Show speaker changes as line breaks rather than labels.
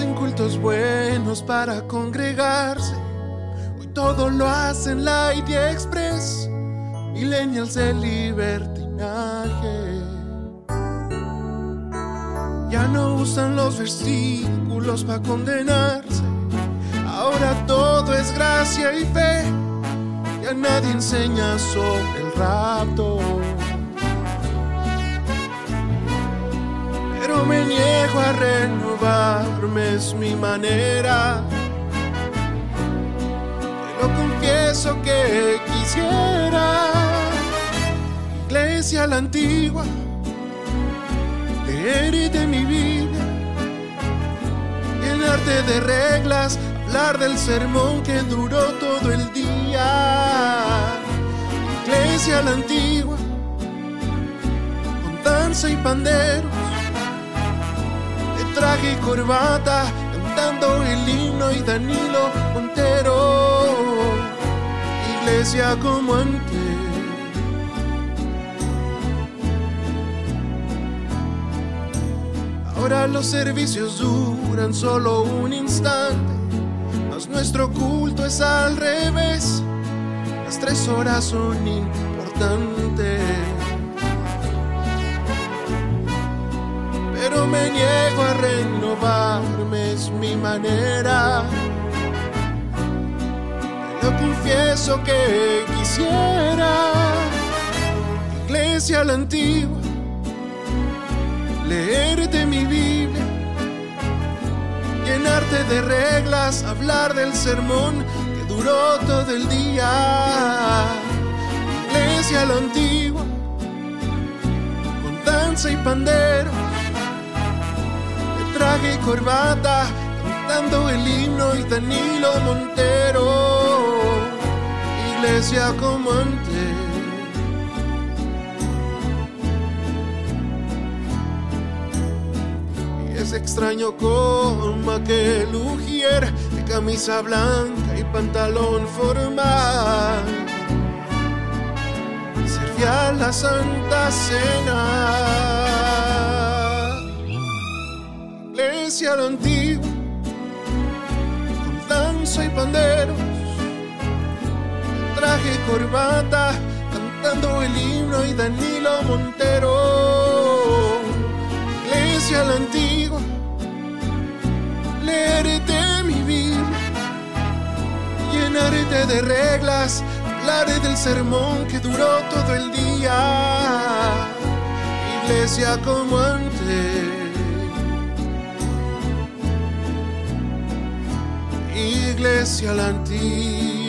momentos buenos para congregarse. Hoy todo lo hacen Light y Express, millennials de libertinaje. Ya no usan los versículos para condenarse. Ahora todo es gracia y fe. Ya nadie enseña sobre el rapto. Pero me niego a renovarme, es mi manera. Te lo confieso que quisiera. Iglesia la antigua, leer de mi vida, llenarte de reglas, hablar del sermón que duró todo el día. Iglesia la antigua, con danza y panderos, de traje y corbata, cantando el himno y Danilo Montero. Iglesia como antes. Ahora los servicios duran solo un instante, mas nuestro culto es al revés. Las tres horas son importantes. Me niego a renovarme, es mi manera. Te lo confieso que quisiera. Iglesia la antigua leerte mi Biblia, llenarte de reglas, hablar del sermón que duró todo el día. Iglesia la antigua, con danza y panderos, de traje y corbata, cantando el himno y Danilo Montero. Iglesia como antes. es extraño como aquel ujier de camisa blanca y pantalón formal. Servía la Santa Cena. Iglesia lo antiguo, con danza y panderos, traje y corbata, cantando el himno y Danilo Montero. Iglesia la antigua, leerte mi Biblia, llenarte de reglas, hablaré del sermón que duró todo el día. Iglesia como antes. Iglesia la antigua.